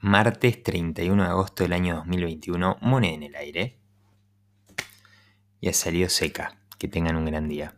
martes 31 de agosto del año 2021, moneda en el aire. Y ha salido seca. Que tengan un gran día.